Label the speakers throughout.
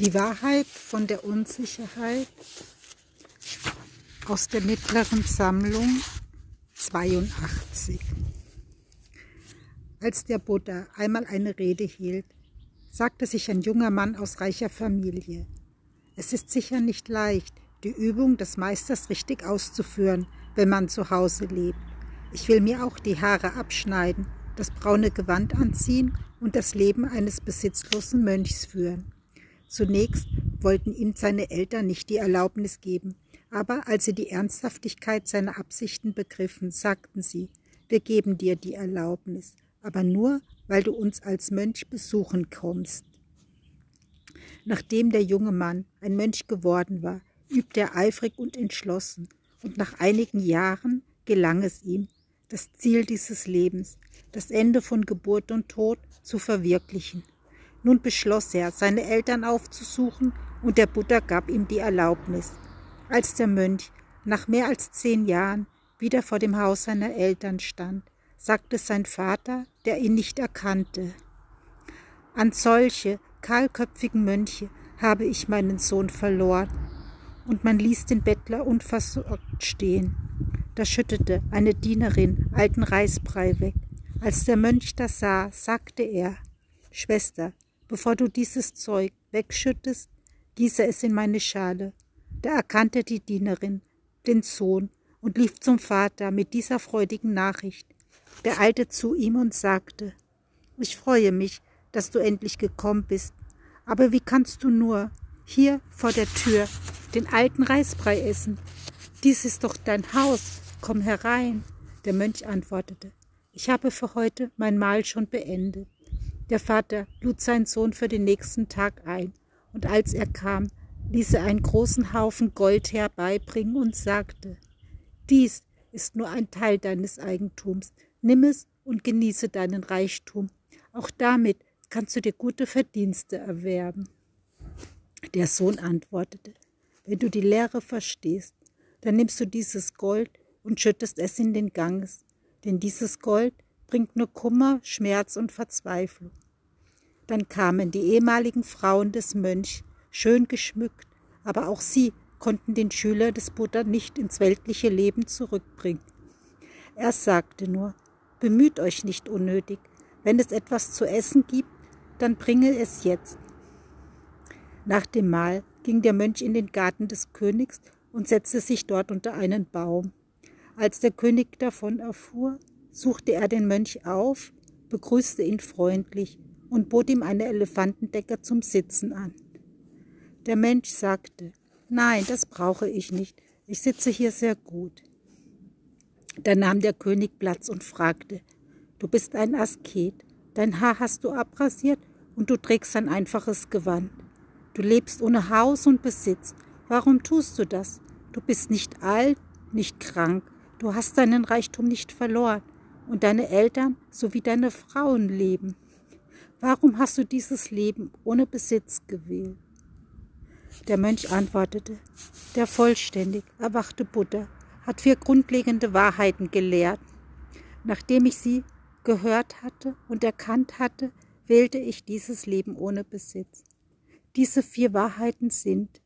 Speaker 1: Die Wahrheit von der Unsicherheit aus der mittleren Sammlung 82. Als der Buddha einmal eine Rede hielt, sagte sich ein junger Mann aus reicher Familie, es ist sicher nicht leicht, die Übung des Meisters richtig auszuführen, wenn man zu Hause lebt. Ich will mir auch die Haare abschneiden, das braune Gewand anziehen und das Leben eines besitzlosen Mönchs führen. Zunächst wollten ihm seine Eltern nicht die Erlaubnis geben, aber als sie die Ernsthaftigkeit seiner Absichten begriffen, sagten sie, wir geben dir die Erlaubnis, aber nur, weil du uns als Mönch besuchen kommst. Nachdem der junge Mann ein Mönch geworden war, übte er eifrig und entschlossen, und nach einigen Jahren gelang es ihm, das Ziel dieses Lebens, das Ende von Geburt und Tod, zu verwirklichen. Nun beschloss er, seine Eltern aufzusuchen, und der Buddha gab ihm die Erlaubnis. Als der Mönch nach mehr als zehn Jahren wieder vor dem Haus seiner Eltern stand, sagte sein Vater, der ihn nicht erkannte. An solche kahlköpfigen Mönche habe ich meinen Sohn verloren. Und man ließ den Bettler unversorgt stehen. Da schüttete eine Dienerin alten Reisbrei weg. Als der Mönch das sah, sagte er, Schwester, Bevor du dieses Zeug wegschüttest, gieße es in meine Schale. Da erkannte die Dienerin den Sohn und lief zum Vater mit dieser freudigen Nachricht. Der eilte zu ihm und sagte, ich freue mich, dass du endlich gekommen bist, aber wie kannst du nur hier vor der Tür den alten Reisbrei essen? Dies ist doch dein Haus, komm herein. Der Mönch antwortete, ich habe für heute mein Mahl schon beendet. Der Vater lud seinen Sohn für den nächsten Tag ein, und als er kam, ließ er einen großen Haufen Gold herbeibringen und sagte, dies ist nur ein Teil deines Eigentums, nimm es und genieße deinen Reichtum. Auch damit kannst du dir gute Verdienste erwerben. Der Sohn antwortete, wenn du die Lehre verstehst, dann nimmst du dieses Gold und schüttest es in den Ganges, denn dieses Gold bringt nur Kummer, Schmerz und Verzweiflung. Dann kamen die ehemaligen Frauen des Mönchs, schön geschmückt, aber auch sie konnten den Schüler des Buddha nicht ins weltliche Leben zurückbringen. Er sagte nur, bemüht euch nicht unnötig, wenn es etwas zu essen gibt, dann bringe es jetzt. Nach dem Mahl ging der Mönch in den Garten des Königs und setzte sich dort unter einen Baum. Als der König davon erfuhr, suchte er den Mönch auf, begrüßte ihn freundlich und bot ihm eine Elefantendecke zum Sitzen an. Der Mensch sagte, Nein, das brauche ich nicht, ich sitze hier sehr gut. Da nahm der König Platz und fragte, Du bist ein Asket, dein Haar hast du abrasiert und du trägst ein einfaches Gewand. Du lebst ohne Haus und Besitz. Warum tust du das? Du bist nicht alt, nicht krank, du hast deinen Reichtum nicht verloren und deine Eltern sowie deine Frauen leben. Warum hast du dieses Leben ohne Besitz gewählt? Der Mönch antwortete, der vollständig erwachte Buddha hat vier grundlegende Wahrheiten gelehrt. Nachdem ich sie gehört hatte und erkannt hatte, wählte ich dieses Leben ohne Besitz. Diese vier Wahrheiten sind,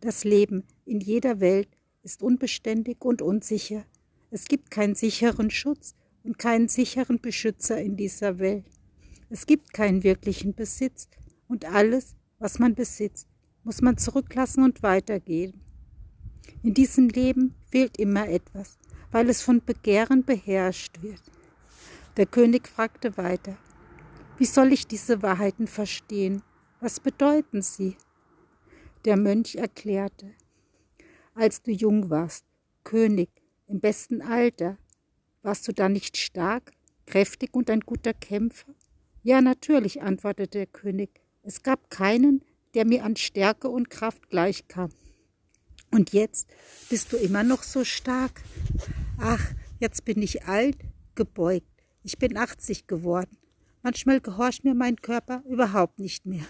Speaker 1: das Leben in jeder Welt ist unbeständig und unsicher. Es gibt keinen sicheren Schutz und keinen sicheren Beschützer in dieser Welt. Es gibt keinen wirklichen Besitz und alles, was man besitzt, muss man zurücklassen und weitergehen. In diesem Leben fehlt immer etwas, weil es von Begehren beherrscht wird. Der König fragte weiter, wie soll ich diese Wahrheiten verstehen? Was bedeuten sie? Der Mönch erklärte, als du jung warst, König, im besten Alter. Warst du da nicht stark, kräftig und ein guter Kämpfer? Ja, natürlich, antwortete der König. Es gab keinen, der mir an Stärke und Kraft gleichkam. Und jetzt bist du immer noch so stark. Ach, jetzt bin ich alt, gebeugt. Ich bin 80 geworden. Manchmal gehorcht mir mein Körper überhaupt nicht mehr.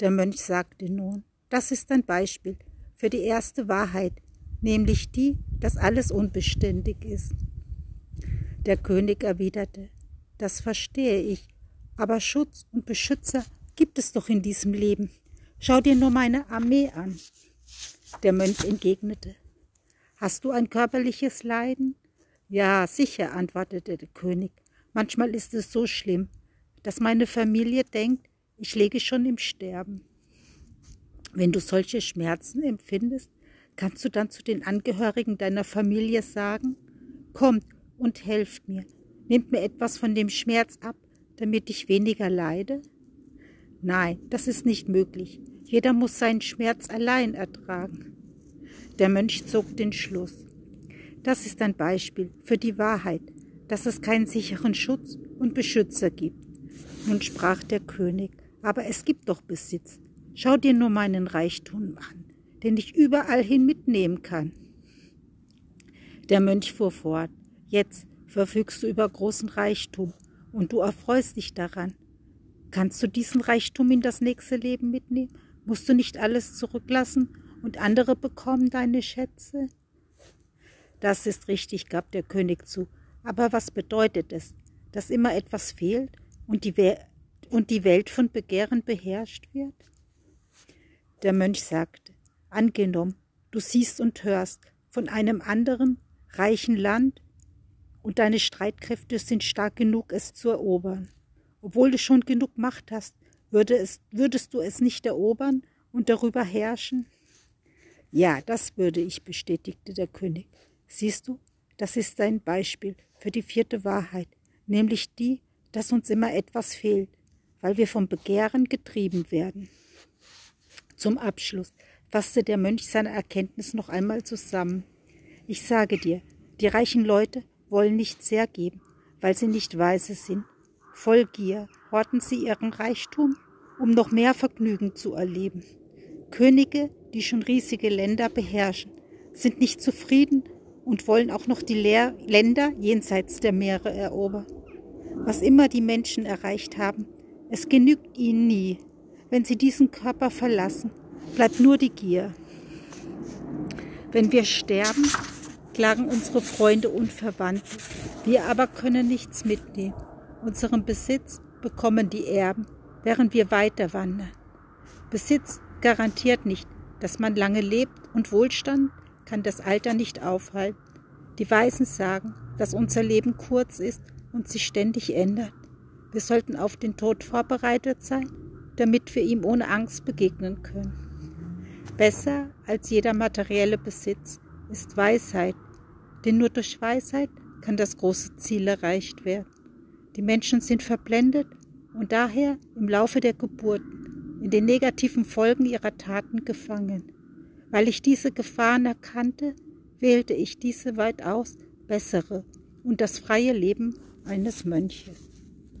Speaker 1: Der Mönch sagte nun, das ist ein Beispiel für die erste Wahrheit, nämlich die, dass alles unbeständig ist. Der König erwiderte, das verstehe ich, aber Schutz und Beschützer gibt es doch in diesem Leben. Schau dir nur meine Armee an. Der Mönch entgegnete. Hast du ein körperliches Leiden? Ja, sicher, antwortete der König. Manchmal ist es so schlimm, dass meine Familie denkt, ich lege schon im Sterben. Wenn du solche Schmerzen empfindest, kannst du dann zu den Angehörigen deiner Familie sagen, kommt und helft mir, nehmt mir etwas von dem Schmerz ab, damit ich weniger leide? Nein, das ist nicht möglich. Jeder muss seinen Schmerz allein ertragen. Der Mönch zog den Schluss. Das ist ein Beispiel für die Wahrheit, dass es keinen sicheren Schutz und Beschützer gibt. Nun sprach der König, aber es gibt doch Besitz. Schau dir nur meinen Reichtum an, den ich überall hin mitnehmen kann. Der Mönch fuhr fort, jetzt verfügst du über großen Reichtum und du erfreust dich daran. Kannst du diesen Reichtum in das nächste Leben mitnehmen? Musst du nicht alles zurücklassen und andere bekommen deine Schätze? Das ist richtig, gab der König zu. Aber was bedeutet es, dass immer etwas fehlt und die, We und die Welt von Begehren beherrscht wird? Der Mönch sagte, angenommen, du siehst und hörst von einem anderen reichen Land und deine Streitkräfte sind stark genug, es zu erobern. Obwohl du schon genug Macht hast, würde es, würdest du es nicht erobern und darüber herrschen? Ja, das würde ich, bestätigte der König. Siehst du, das ist ein Beispiel für die vierte Wahrheit, nämlich die, dass uns immer etwas fehlt, weil wir vom Begehren getrieben werden. Zum Abschluss fasste der Mönch seine Erkenntnis noch einmal zusammen. Ich sage dir, die reichen Leute wollen nicht sehr geben, weil sie nicht weise sind. Voll Gier horten sie ihren Reichtum, um noch mehr Vergnügen zu erleben. Könige, die schon riesige Länder beherrschen, sind nicht zufrieden und wollen auch noch die Lehr Länder jenseits der Meere erobern. Was immer die Menschen erreicht haben, es genügt ihnen nie. Wenn sie diesen Körper verlassen, bleibt nur die Gier. Wenn wir sterben, klagen unsere Freunde und Verwandte. Wir aber können nichts mitnehmen. Unseren Besitz bekommen die Erben, während wir weiter wandern. Besitz garantiert nicht, dass man lange lebt und Wohlstand kann das Alter nicht aufhalten. Die Weisen sagen, dass unser Leben kurz ist und sich ständig ändert. Wir sollten auf den Tod vorbereitet sein, damit wir ihm ohne Angst begegnen können. Besser als jeder materielle Besitz ist Weisheit, denn nur durch Weisheit kann das große Ziel erreicht werden. Die Menschen sind verblendet und daher im Laufe der Geburt in den negativen Folgen ihrer Taten gefangen. Weil ich diese Gefahren erkannte, wählte ich diese weitaus bessere und das freie Leben eines Mönches.